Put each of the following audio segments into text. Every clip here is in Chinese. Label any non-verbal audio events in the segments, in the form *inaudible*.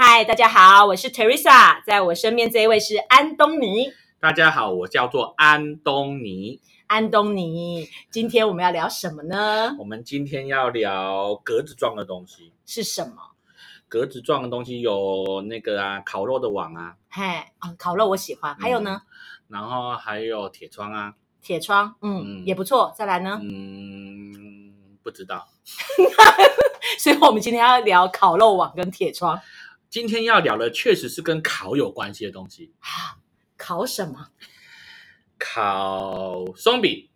嗨，大家好，我是 Teresa，在我身边这一位是安东尼。大家好，我叫做安东尼。安东尼，今天我们要聊什么呢？我们今天要聊格子状的东西。是什么？格子状的东西有那个啊，烤肉的网啊，嘿，啊，烤肉我喜欢。还有呢，然后还有铁窗啊，铁窗，嗯，嗯也不错。再来呢，嗯，不知道。*laughs* 所以我们今天要聊烤肉网跟铁窗今天要聊的确实是跟烤有关系的东西，啊。烤什么？烤松饼。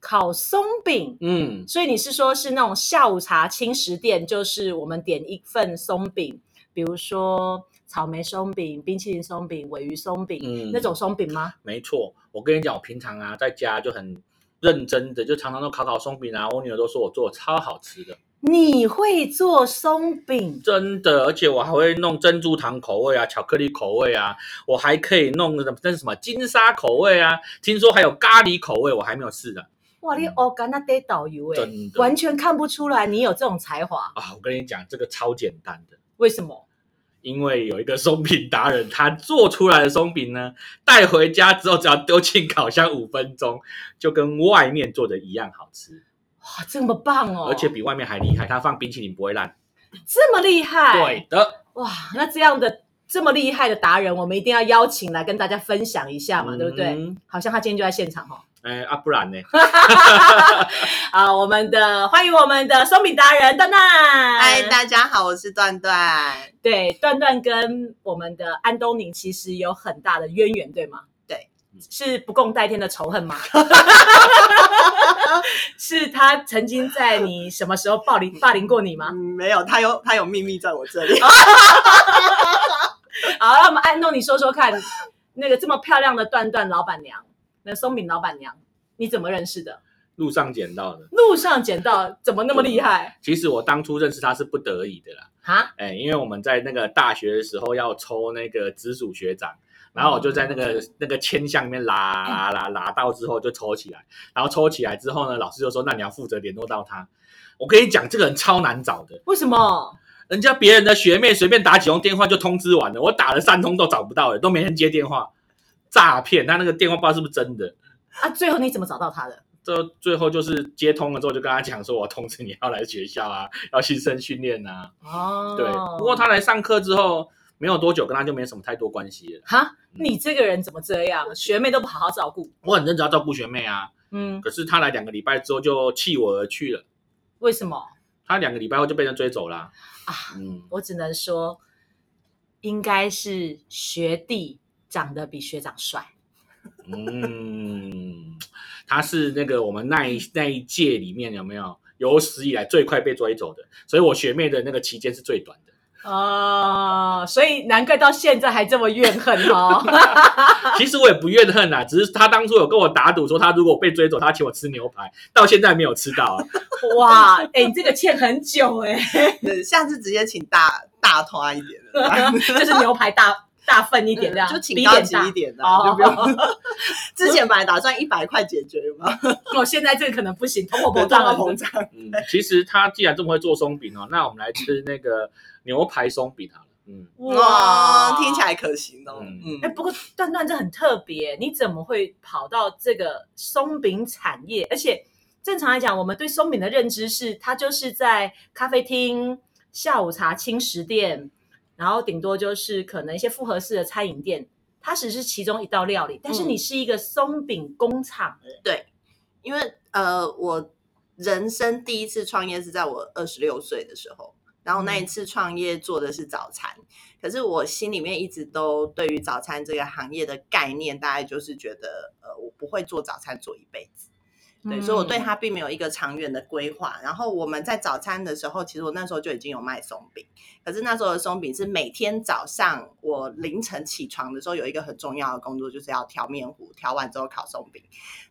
烤松饼。嗯，所以你是说，是那种下午茶轻食店，就是我们点一份松饼，比如说草莓松饼、冰淇淋松饼、尾鱼松饼、嗯那种松饼吗？没错。我跟你讲，我平常啊在家就很认真的，就常常都烤烤松饼啊。我女儿都说我做的超好吃的。你会做松饼？真的，而且我还会弄珍珠糖口味啊，巧克力口味啊，我还可以弄那什么金沙口味啊，听说还有咖喱口味，我还没有试呢。哇，你嗯哦，干那得导游哎，真的完全看不出来你有这种才华。啊，我跟你讲，这个超简单的，为什么？因为有一个松饼达人，他做出来的松饼呢，带回家之后只要丢进烤箱五分钟，就跟外面做的一样好吃，哇，这么棒哦！而且比外面还厉害，他放冰淇淋不会烂。这么厉害，对的，哇，那这样的这么厉害的达人，我们一定要邀请来跟大家分享一下嘛，嗯对不对？好像他今天就在现场哦。*laughs* 哎啊，不然呢？*laughs* 啊，我们的欢迎我们的松饼达人段段。嗨，大家好，我是段段。对，段段跟我们的安东尼其实有很大的渊源，对吗？对，是不共戴天的仇恨吗？*laughs* 是他曾经在你什么时候霸凌霸凌过你吗嗯，？没有，他有他有秘密在我这里。*laughs* 好，那我们安东你说说看，那个这么漂亮的段段老板娘，那松饼老板娘，你怎么认识的？路上捡到的。路上捡到，怎么那么厉害其实我当初认识他是不得已的啦。哈？哎，因为我们在那个大学的时候要抽那个直属学长，然后我就在那个那个签箱里面拉拉拉拉到之后就抽起来，然后抽起来之后呢，老师就说那你要负责联络到他。我跟你讲，这个人超难找的，为什么？人家别人的学妹随便打几通电话就通知完了，我打了三通都找不到了，都没人接电话，诈骗！他那个电话不知道是不是真的。啊，最后你怎么找到他的？这最后就是接通了之后，就跟他讲说，我通知你要来学校啊，要新生训练啊。哦，对，不过他来上课之后没有多久，跟他就没什么太多关系了。哈，你这个人怎么这样？*laughs* 学妹都不好好照顾，我很认真要照顾学妹啊，嗯，可是他来两个礼拜之后就弃我而去了。为什么他两个礼拜后就被人追走了。啊？嗯，我只能说，应该是学弟长得比学长帅。嗯，他是那个我们那一那一届里面有没有有史以来最快被追走的，所以我学妹的那个期间是最短的。哦，所以难怪到现在还这么怨恨哦。*laughs* 其实我也不怨恨啦，只是他当初有跟我打赌说，他如果被追走，他请我吃牛排，到现在没有吃到啊。*laughs* 哇，哎、你这个欠很久哎、对下次直接请大大团一点的，*laughs* 就是牛排大大份一点这样，就请高级一点的，哦就不用。之前本来打算一百块解决嘛，哦，现在这个可能不行，通货膨胀膨胀。嗯，其实他既然这么会做松饼哦，那我们来吃那个牛排松饼好了。嗯，哇，听起来可行哦。嗯嗯哎、，不过段段这很特别，你怎么会跑到这个松饼产业？而且正常来讲，我们对松饼的认知是，它就是在咖啡厅、下午茶轻食店，然后顶多就是可能一些复合式的餐饮店，它只是其中一道料理。但是嗯你是一个松饼工厂的，因为呃，我人生第一次创业是在我二十六岁的时候，然后那一次创业做的是早餐，可是我心里面一直都对于早餐这个行业的概念，大概就是觉得呃，我不会做早餐做一辈子。对，所以我对嗯它并没有一个长远的规划。然后我们在早餐的时候，其实我那时候就已经有卖松饼，可是那时候的松饼是每天早上我凌晨起床的时候有一个很重要的工作，就是要调面糊，调完之后烤松饼，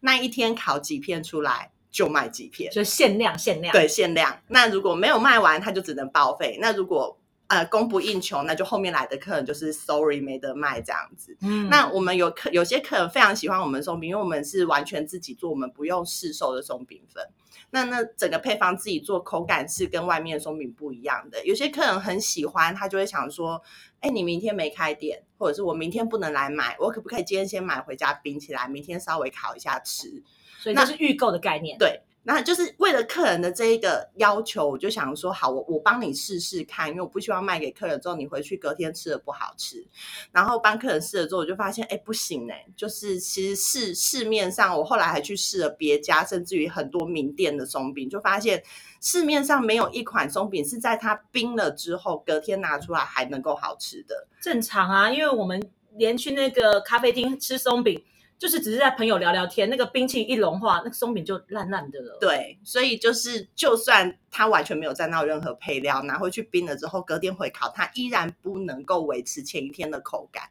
那一天烤几片出来就卖几片。就限量限量。对，限量。那如果没有卖完，它就只能报废。那如果呃供不应求，那就后面来的客人就是 sorry 没得卖这样子。嗯那我们有客有些客人非常喜欢我们松饼，因为我们是完全自己做，我们不用市售的松饼粉。那那整个配方自己做，口感是跟外面的松饼不一样的。有些客人很喜欢，他就会想说：“哎，你明天没开店，或者是我明天不能来买，我可不可以今天先买回家冰起来，明天稍微烤一下吃？”所以那是预购的概念。对，那就是为了客人的这一个要求，我就想说，好，我我帮你试试看，因为我不希望卖给客人之后，你回去隔天吃的不好吃。然后帮客人试了之后，我就发现，哎，不行哎，就是其实市市面上，我后来还去试了别家，甚至于很多名店的松饼，就发现市面上没有一款松饼是在它冰了之后，隔天拿出来还能够好吃的。正常啊，因为我们连去那个咖啡厅吃松饼，就是只是在朋友聊聊天，那个冰淇淋一融化，那个松饼就烂烂的了。，对，所以就是，就算它完全没有沾到任何配料，拿回去冰了之后，隔天回烤，它依然不能够维持前一天的口感。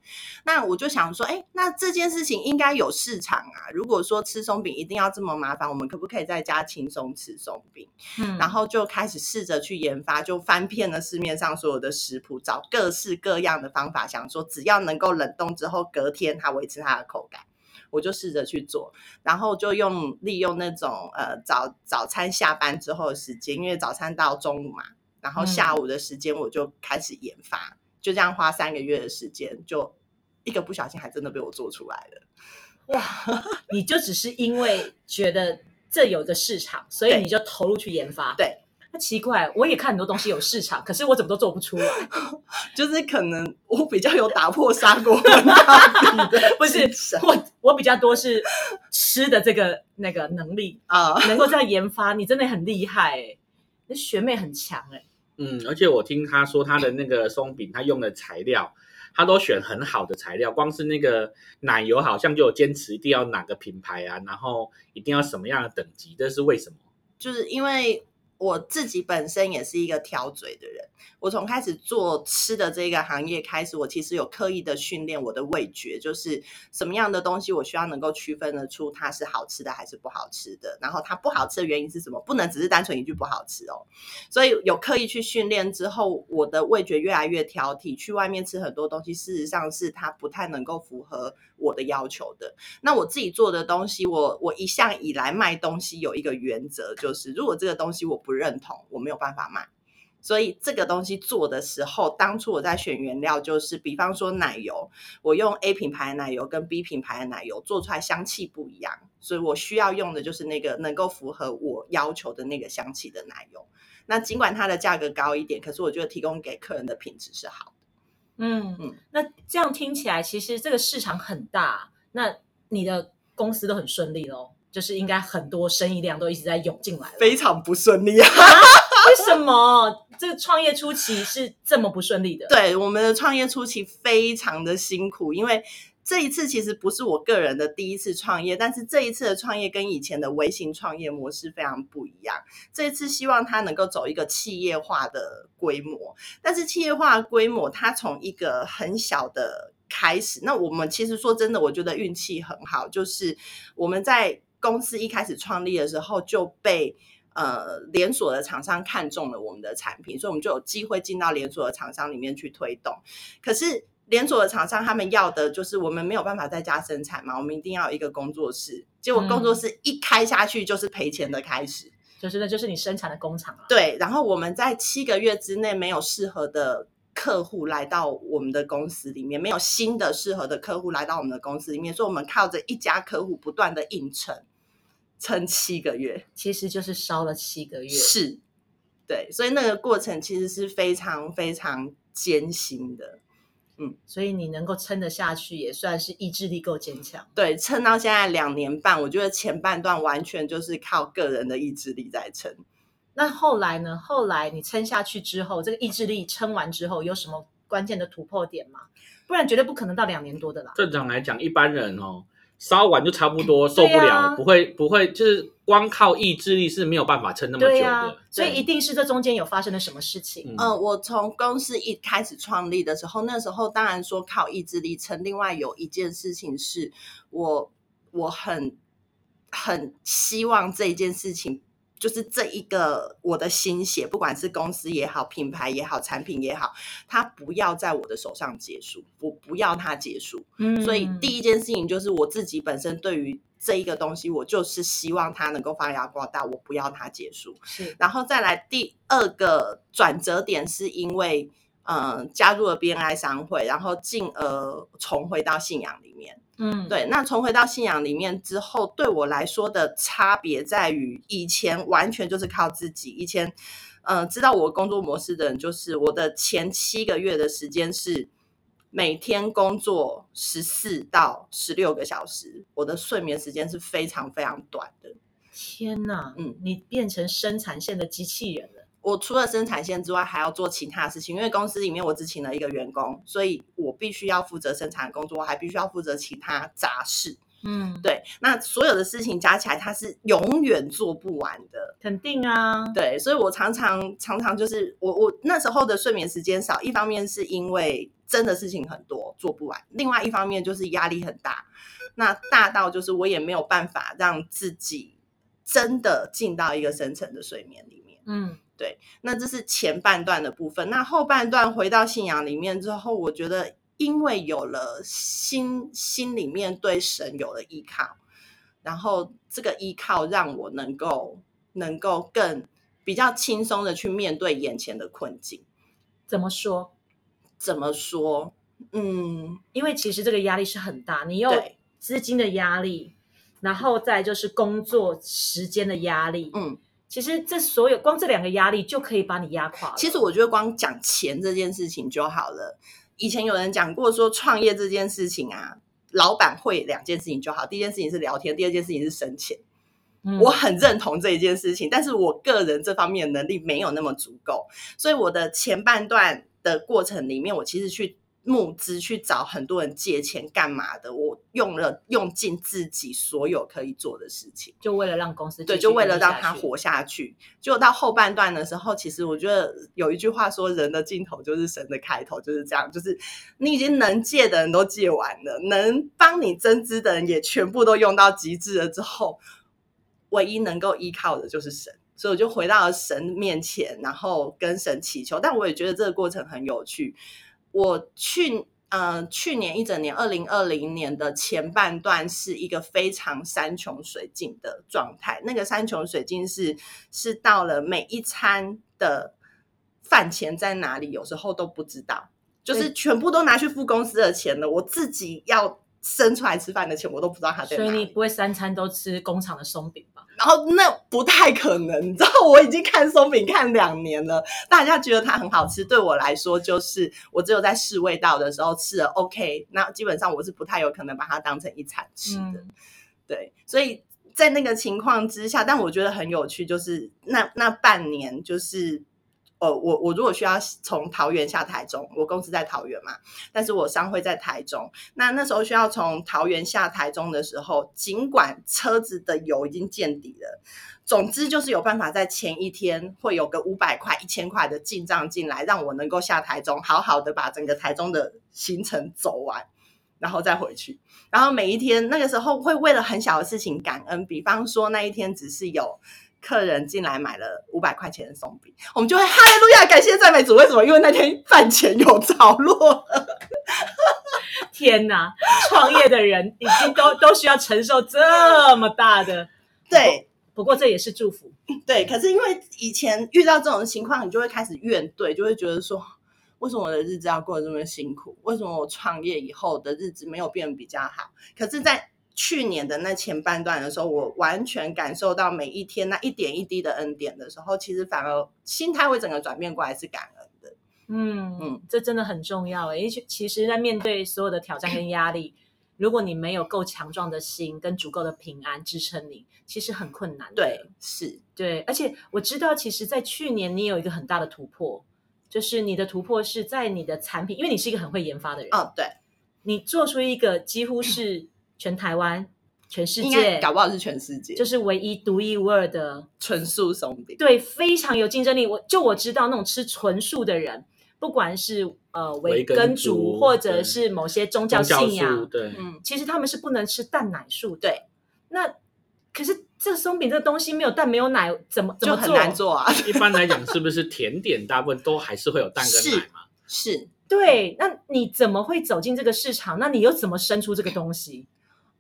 那我就想说，哎，那这件事情应该有市场啊。如果说吃松饼一定要这么麻烦，我们可不可以在家轻松吃松饼？嗯，然后就开始试着去研发，就翻遍了市面上所有的食谱，找各式各样的方法，想说只要能够冷冻之后，隔天它维持它的口感。我就试着去做，然后就用利用那种呃早早餐下班之后的时间，因为早餐到中午嘛，然后下午的时间我就开始研发，就这样花三个月的时间，就一个不小心还真的被我做出来了。哇，你就只是因为觉得这有一个市场，所以你就投入去研发。对，那奇怪，我也看很多东西有市场，可是我怎么都做不出来。*laughs* 就是可能我比较有打破砂锅问到底的不是我，我比较多是吃的这个那个能力，啊。能够在研发，你真的很厉害哎、那学妹很强哎、嗯，而且我听他说他的那个松饼，他用的材料，他都选很好的材料，光是那个奶油好像就有坚持一定要哪个品牌啊，然后一定要什么样的等级，这是为什么？就是因为我自己本身也是一个挑嘴的人，我从开始做吃的这个行业开始，我其实有刻意的训练我的味觉，就是什么样的东西我需要能够区分得出它是好吃的还是不好吃的，然后它不好吃的原因是什么，不能只是单纯一句不好吃哦。所以有刻意去训练之后，我的味觉越来越挑剔，去外面吃很多东西，事实上是它不太能够符合我的要求的。那我自己做的东西，我我一向以来卖东西有一个原则，就是如果这个东西我不认同，我没有办法卖。所以这个东西做的时候，当初我在选原料，就是比方说奶油，我用 A 品牌的奶油跟 B 品牌的奶油做出来香气不一样，所以我需要用的就是那个能够符合我要求的那个香气的奶油。那尽管它的价格高一点，可是我觉得提供给客人的品质是好的。嗯嗯那这样听起来，其实这个市场很大，那你的公司都很顺利喽，就是应该很多生意量都一直在涌进来。非常不顺利啊！为什么这个创业初期是这么不顺利的？对，我们的创业初期非常的辛苦，因为这一次其实不是我个人的第一次创业，但是这一次的创业跟以前的微型创业模式非常不一样。这一次希望它能够走一个企业化的规模，但是企业化的规模它从一个很小的开始，那我们其实说真的，我觉得运气很好，就是我们在公司一开始创立的时候就被。呃，连锁的厂商看中了我们的产品，所以我们就有机会进到连锁的厂商里面去推动。可是连锁的厂商他们要的就是我们没有办法在家生产嘛，我们一定要有一个工作室。结果工作室一开下去就是赔钱的开始。就是那就是你生产的工厂了。对，然后我们在七个月之内没有适合的客户来到我们的公司里面，没有新的适合的客户来到我们的公司里面，所以我们靠着一家客户不断的硬撑，撑七个月。其实就是烧了七个月。是，对，所以那个过程其实是非常非常艰辛的。嗯所以你能够撑得下去，也算是意志力够坚强。对，撑到现在两年半，我觉得前半段完全就是靠个人的意志力在撑。那后来呢？后来你撑下去之后，这个意志力撑完之后，有什么关键的突破点吗？不然绝对不可能到两年多的啦。正常来讲，一般人哦，烧完就差不多，受不了，啊不会不会，就是光靠意志力是没有办法撑那么久的。所以一定是这中间有发生了什么事情。嗯嗯，我从公司一开始创立的时候，那时候当然说靠意志力撑。另外有一件事情是我我很很希望这一件事情，就是这一个我的心血，不管是公司也好，品牌也好，产品也好，它不要在我的手上结束，我不要它结束。嗯所以第一件事情就是我自己本身对于这一个东西，我就是希望它能够发扬光大，我不要它结束。是然后再来第二个转折点，是因为嗯、呃加入了 BNI 商会，然后进而重回到信仰里面。嗯，对，那重回到信仰里面之后，对我来说的差别在于，以前完全就是靠自己。以前，呃，知道我工作模式的人，就是我的前七个月的时间是每天工作十四到十六个小时，我的睡眠时间是非常非常短的。天哪，嗯你变成生产线的机器人了。我除了生产线之外，还要做其他事情，因为公司里面我只请了一个员工，所以我必须要负责生产工作，我还必须要负责其他杂事。嗯，对，那所有的事情加起来，它是永远做不完的。肯定啊。对，所以我常常常常就是我我那时候的睡眠时间少，一方面是因为真的事情很多做不完，另外一方面就是压力很大。那大到就是我也没有办法让自己真的进到一个深层的睡眠里面。嗯那这是前半段的部分。那后半段回到信仰里面之后，我觉得因为有了心心里面对神有了依靠，然后这个依靠让我能够能够更比较轻松的去面对眼前的困境。怎么说？怎么说？嗯，因为其实这个压力是很大，你有对，资金的压力，然后再就是工作时间的压力。嗯，其实这所有光这两个压力就可以把你压垮。其实我觉得光讲钱这件事情就好了。以前有人讲过说，创业这件事情啊，老板会两件事情就好。第一件事情是聊天，第二件事情是省钱。嗯我很认同这一件事情，但是我个人这方面的能力没有那么足够，所以我的前半段的过程里面，我其实去募资，去找很多人借钱干嘛的，我用了用尽自己所有可以做的事情。就为了让公司对，就为了。让他活下去。就到后半段的时候，其实我觉得有一句话说，人的尽头就是神的开头，就是这样。就是你已经能借的人都借完了，能帮你增资的人也全部都用到极致了之后，唯一能够依靠的就是神。所以我就回到了神面前，然后跟神祈求。但我也觉得这个过程很有趣。我去呃去年一整年，二零二零年的前半段是一个非常山穷水尽的状态。那个山穷水尽是是到了每一餐的饭钱在哪里，有时候都不知道，就是全部都拿去付公司的钱了。我自己要生出来吃饭的钱，我都不知道他在哪里。所以你不会三餐都吃工厂的松饼吧？然后那不太可能，你知道，我已经看松饼看两年了，大家觉得它很好吃，对我来说就是我只有在试味道的时候吃了 OK，那基本上我是不太有可能把它当成一餐吃的，嗯对，所以在那个情况之下，但我觉得很有趣，就是那那半年就是。呃，我我如果需要从桃园下台中，我公司在桃园嘛，但是我商会在台中。那那时候需要从桃园下台中的时候，尽管车子的油已经见底了，总之就是有办法在前一天会有个五百块、一千块的进账进来，让我能够下台中，好好的把整个台中的行程走完，然后再回去。然后每一天那个时候会为了很小的事情感恩，比方说那一天只是有。客人进来买了五百块钱的松饼，我们就会哈利路亚，感谢赞美主。为什么？因为那天饭钱有着落。天哪，创业的人已经都都需要承受这么大的，对，不过这也是祝福。对，可是因为以前遇到这种情况，你就会开始怨怼，就会觉得说，为什么我的日子要过得这么辛苦？为什么我创业以后的日子没有变比较好？可是，在去年的那前半段的时候，我完全感受到每一天那一点一滴的恩典的时候，其实反而心态会整个转变过来，是感恩的。嗯嗯嗯，这真的很重要诶。因为其实，在面对所有的挑战跟压力，如果你没有够强壮的心跟足够的平安支撑你，其实很困难。对，是，对，而且我知道，其实，在去年你有一个很大的突破，就是你的突破是在你的产品，因为你是一个很会研发的人，哦，对，你做出一个几乎是全台湾、全世应该界，搞不好是全世界，就是是唯一独一无二的，纯素松饼。对，非常有竞争力。我就我知道那种吃纯素的人，不管是呃维维根根族族，或者对是某些宗教信仰，对，嗯，其实他们是不能吃蛋奶素的。对，那可是这松饼这个东西没有蛋没有奶，怎么怎就很做？难做啊。一般来讲，是不是甜点大部分都还是会有蛋跟是奶嘛？是，对，那你怎么会走进这个市场？那你又怎么生出这个东西？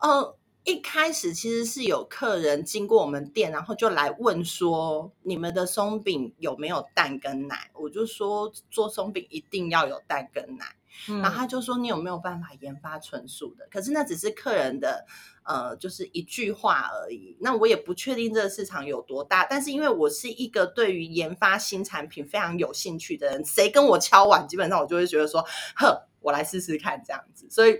呃，一开始其实是有客人经过我们店，然后就来问说，你们的松饼有没有蛋跟奶？我就说做松饼一定要有蛋跟奶。嗯然后他就说：“你有没有办法研发纯素的？”可是那只是客人的呃，就是一句话而已。那我也不确定这个市场有多大，但是因为我是一个对于研发新产品非常有兴趣的人，谁跟我敲碗，基本上我就会觉得说：“哼，我来试试看这样子。”所以。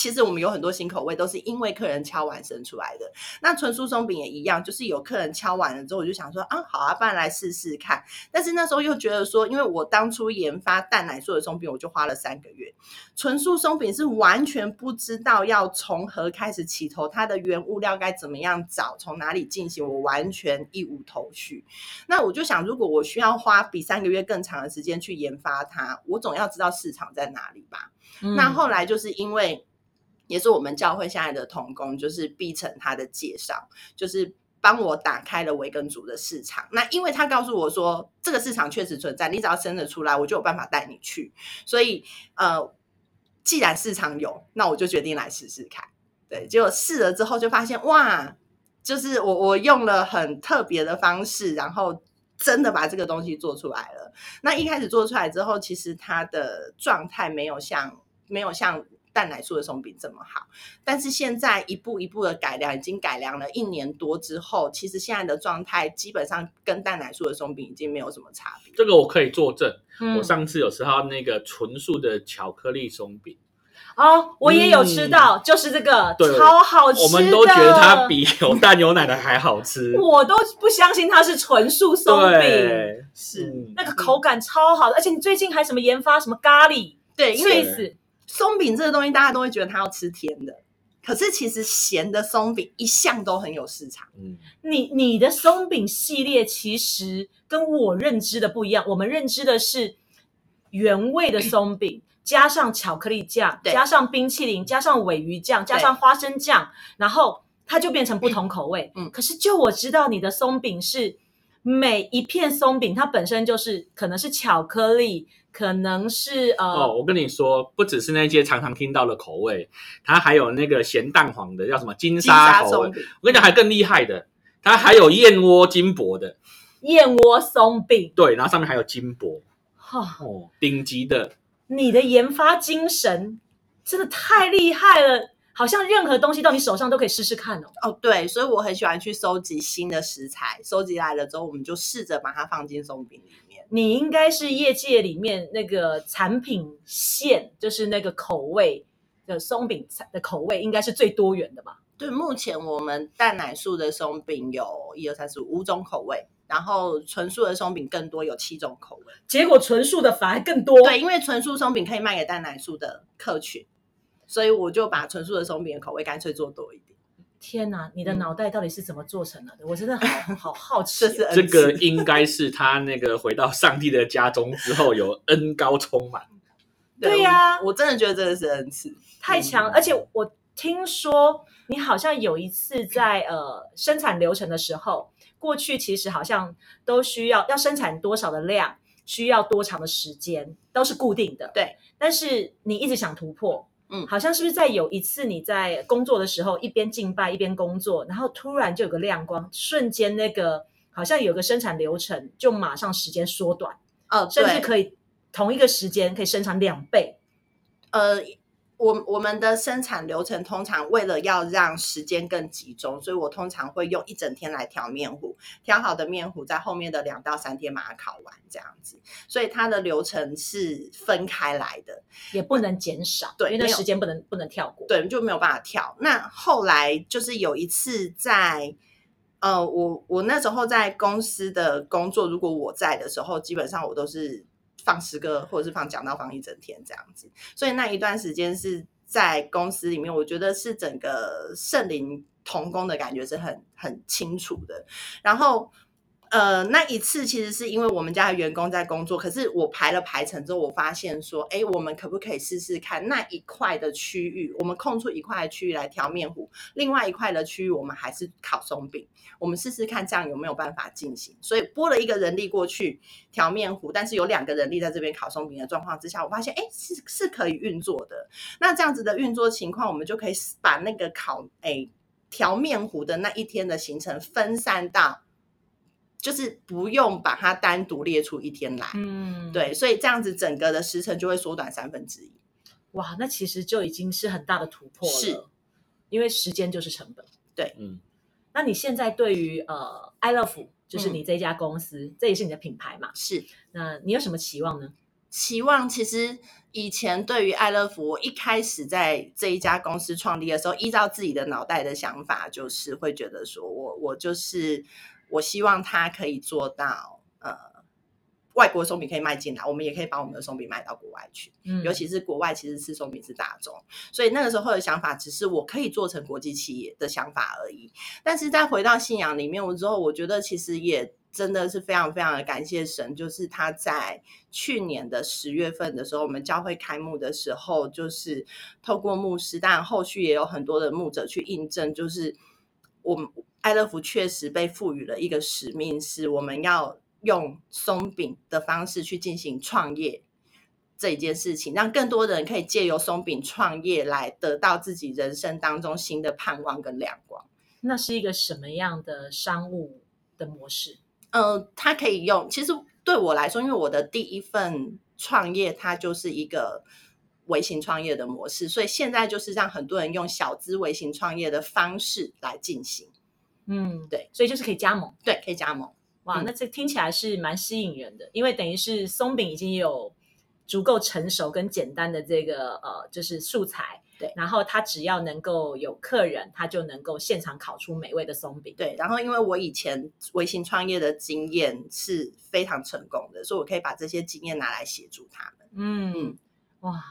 其实我们有很多新口味都是因为客人敲完生出来的。那纯素松饼也一样，就是有客人敲完了之后，我就想说啊，好啊，不然来试试看。但是那时候又觉得说，因为我当初研发蛋奶素的松饼，我就花了三个月。纯素松饼是完全不知道要从何开始起头，它的原物料该怎么样找，从哪里进行，我完全一无头绪。那我就想，如果我需要花比三个月更长的时间去研发它，我总要知道市场在哪里吧。嗯那后来就是因为，也是我们教会现在的童工，就是毕成他的介绍，就是帮我打开了维根族的市场。那因为他告诉我说，这个市场确实存在，你只要生得出来，我就有办法带你去。所以呃，既然市场有，那我就决定来试试看。对，结果试了之后就发现，哇，就是我我用了很特别的方式，然后真的把这个东西做出来了。那一开始做出来之后，其实它的状态没有像没有像蛋奶素的松饼这么好，但是现在一步一步的改良，已经改良了一年多之后，其实现在的状态基本上跟蛋奶素的松饼已经没有什么差别。这个我可以作证。嗯我上次有吃到那个纯素的巧克力松饼，哦，我也有吃到，就是这个超好吃的，我们都觉得它比有蛋牛奶的还好吃。我都不相信它是纯素松饼，是嗯那个口感超好的，而且你最近还什么研发什么咖喱对，因为松饼这个东西，大家都会觉得它要吃甜的，可是其实咸的松饼一向都很有市场。嗯，你你的松饼系列其实跟我认知的不一样，我们认知的是原味的松饼。加上巧克力酱，对加上冰淇淋，加上鲔鱼酱，加上花生酱，然后它就变成不同口味。嗯可是就我知道你的松饼是每一片松饼，它本身就是可能是巧克力，可能是呃、哦，我跟你说，不只是那些常常听到的口味，它还有那个咸蛋黄的，叫什么金金沙口味。我跟你讲，还更厉害的，它还有燕窝金箔的，燕窝松饼。对，然后上面还有金箔，哈、哦，顶级的。你的研发精神真的太厉害了，好像任何东西到你手上都可以试试看哦。哦，对，所以我很喜欢去收集新的食材，收集来了之后，我们就试着把它放进松饼里面。你应该是业界里面那个产品线，就是那个口味的松饼的口味，应该是最多元的吧？对，目前我们蛋奶素的松饼有一二三四五五种口味，然后纯素的松饼更多，有七种口味。结果纯素的反而更多。对，因为纯素松饼可以卖给蛋奶素的客群，所以我就把纯素的松饼的口味干脆做多一点。天哪，你的嗯脑袋到底是怎么做成了的？我真的好 *laughs* 好好奇哦、这是恩这个应该是他那个回到上帝的家中之后有恩高充满。对呀我我真的觉得真的是恩赐。太强了！而且我听说你好像有一次在呃生产流程的时候，过去其实好像都需要要生产多少的量，需要多长的时间，都是固定的。对，但是你一直想突破，嗯好像是不是在有一次你在工作的时候，一边敬拜一边工作，然后突然就有个亮光，瞬间那个好像有个生产流程就马上时间缩短，哦，甚至可以同一个时间可以生产两倍。呃，我我们的生产流程通常为了要让时间更集中，所以我通常会用一整天来调面糊，调好的面糊在后面的两到三天把它烤完，这样子。所以它的流程是分开来的，也不能减少，对因为那时间不能不能跳过。对，就没有办法跳。那后来就是有一次在。呃，我我那时候在公司的工作，如果我在的时候，基本上我都是放十个或者是放讲到放一整天这样子，所以那一段时间是在公司里面，我觉得是整个圣灵同工的感觉是很很清楚的。然后。呃，那一次其实是因为我们家的员工在工作，可是我排了排程之后，我发现说，哎，我们可不可以试试看那一块的区域，我们空出一块区域来调面糊，另外一块的区域我们还是烤松饼，我们试试看这样有没有办法进行。所以拨了一个人力过去调面糊，但是有两个人力在这边烤松饼的状况之下，我发现，哎，是是可以运作的。那这样子的运作情况，我们就可以把那个烤，哎，调面糊的那一天的行程分散到。就是不用把它单独列出一天来，嗯，对，所以这样子整个的时程就会缩短三分之一。哇，那其实就已经是很大的突破了，是，因为时间就是成本。对，嗯，那你现在对于呃，I love 就是你这家公司，这也是你的品牌嘛？是，那你有什么期望呢？期望其实以前对于爱乐福，我一开始在这一家公司创立的时候，依照自己的脑袋的想法，就是会觉得说我我就是。我希望他可以做到，呃，外国松饼可以卖进来，我们也可以把我们的松饼卖到国外去。嗯，尤其是国外其实吃松饼是大众，所以那个时候的想法只是我可以做成国际企业的想法而已。但是再回到信仰里面，我之后我觉得其实也真的是非常非常的感谢神，就是他在去年的十月份的时候，我们教会开幕的时候，就是透过牧师，但后续也有很多的牧者去印证，就是我们。爱乐福确实被赋予了一个使命，是我们要用松饼的方式去进行创业这一件事情，让更多人可以借由松饼创业来得到自己人生当中新的盼望跟亮光。那是一个什么样的商务的模式？呃，它可以用。其实对我来说，因为我的第一份创业，它就是一个微型创业的模式，所以现在就是让很多人用小资微型创业的方式来进行。嗯，对，所以就是可以加盟，对，可以加盟。哇，那这听起来是蛮吸引人的，因为等于是松饼已经有足够成熟跟简单的这个呃，就是素材，对。然后他只要能够有客人，他就能够现场烤出美味的松饼，对。然后因为我以前微型创业的经验是非常成功的，所以我可以把这些经验拿来协助他们。嗯，哇，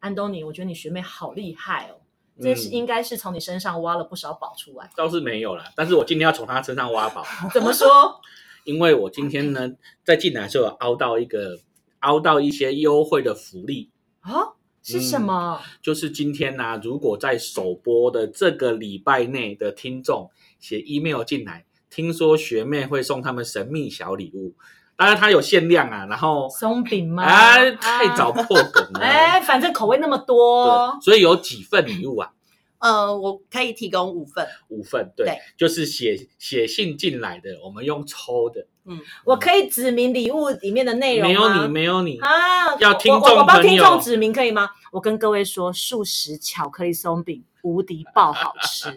安东尼，我觉得你学妹好厉害哦。这是应该是从你身上挖了不少宝出来，倒是没有啦。但是我今天要从他身上挖宝，*laughs* 怎么说？因为我今天呢，在进来的时候凹到一个，凹到一些优惠的福利啊？是什么？就是今天呢，如果在首播的这个礼拜内的听众写 email 进来，听说学妹会送他们神秘小礼物。当然它有限量啊，然后松饼吗？哎，太早破梗了。哎，反正口味那么多，所以有几份礼物啊？呃，我可以提供五份，五份，对，就是写写信进来的，我们用抽的。嗯，我可以指明礼物里面的内容没有你，没有你啊！要听众我帮听众指明可以吗？我跟各位说，素食巧克力松饼无敌爆好吃，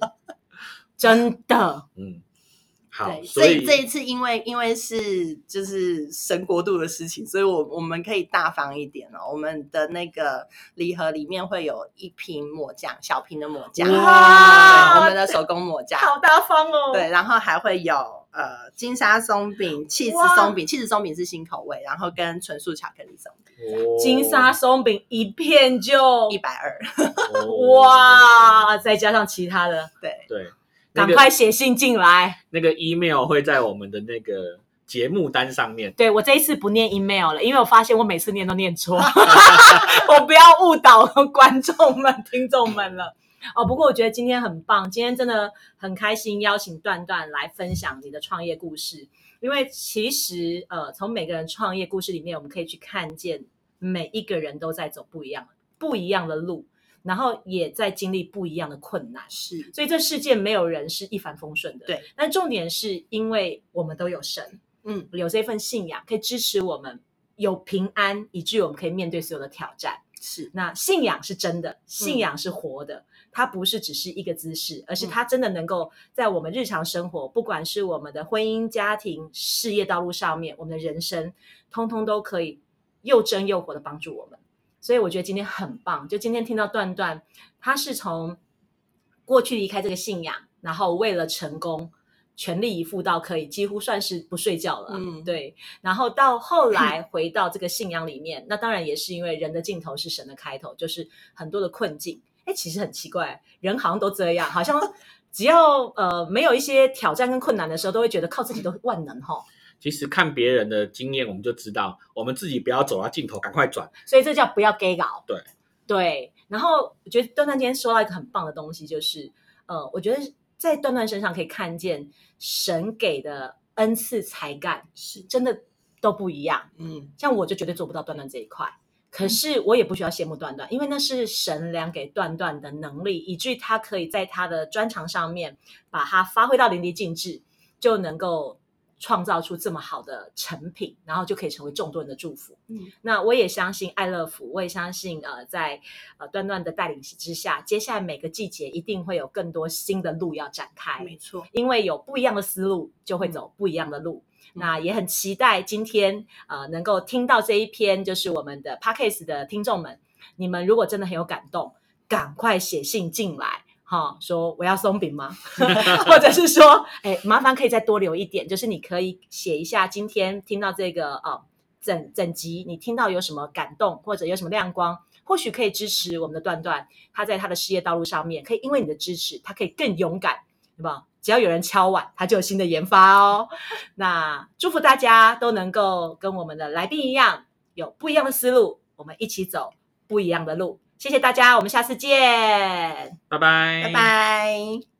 *laughs* 真的。嗯。对，所以这一次因为因为是就是神国度的事情，所以我我们可以大方一点哦。我们的那个礼盒里面会有一瓶抹酱，小瓶的抹酱，哇，我们的手工抹酱，好大方哦。对，然后还会有呃金沙松饼、气质松饼，气质松饼是新口味，然后跟纯素巧克力松饼，金沙松饼一片就一百二，*laughs* 哇，再加上其他的，对对。赶快写信进来，那个 email 会在我们的那个节目单上面。对我这一次不念 email 了，因为我发现我每次念都念错，*laughs* *laughs* 我不要误导观众们、听众们了。哦，不过我觉得今天很棒，今天真的很开心，邀请段段来分享你的创业故事。因为其实呃，从每个人创业故事里面，我们可以去看见每一个人都在走不一样、不一样的路。然后也在经历不一样的困难，是，所以这世界没有人是一帆风顺的。对，但重点是因为我们都有神，嗯，有这份信仰可以支持我们有平安，以至于我们可以面对所有的挑战。是，那信仰是真的，信仰是活的，它不是只是一个姿势，而是它真的能够在我们日常生活，不管是我们的婚姻、家庭、事业道路上面，我们的人生，通通都可以又真又活的帮助我们。所以我觉得今天很棒，就今天听到段段，他是从过去离开这个信仰，然后为了成功全力以赴到可以几乎算是不睡觉了，嗯，对，然后到后 *clears throat* 来回到这个信仰里面，那当然也是因为人的尽头是神的开头，就是很多的困境，哎，其实很奇怪，人好像都这样，好像 *laughs* 只要呃没有一些挑战跟困难的时候，都会觉得靠自己都万能哈。其实看别人的经验，我们就知道，我们自己不要走到尽头，赶快转。所以这叫不要 gay 搞。对对，然后我觉得段段今天说到一个很棒的东西，就是呃，我觉得在段段身上可以看见神给的恩赐才干是真的都不一样。嗯，像我就绝对做不到段段这一块，可是我也不需要羡慕段段，因为那是神量给段段的能力，以至于他可以在他的专长上面把它发挥到淋漓尽致，就能够创造出这么好的成品，然后就可以成为众多人的祝福。嗯，那我也相信爱乐福，我也相信呃，在呃段段的带领之下，接下来每个季节一定会有更多新的路要展开。没错，因为有不一样的思路，就会走不一样的路。那也很期待今天呃能够听到这一篇，就是我们的 podcast 的听众们，你们如果真的很有感动，赶快写信进来。哈，说我要松饼吗？*laughs* 或者是说，哎，麻烦可以再多留一点，就是你可以写一下今天听到这个呃整整集，你听到有什么感动，或者有什么亮光，或许可以支持我们的段段，他在他的事业道路上面，可以因为你的支持，他可以更勇敢，对吧？只要有人敲碗，他就有新的研发哦。*laughs* 那祝福大家都能够跟我们的来宾一样，有不一样的思路，我们一起走不一样的路。谢谢大家，我们下次见。拜拜，拜拜。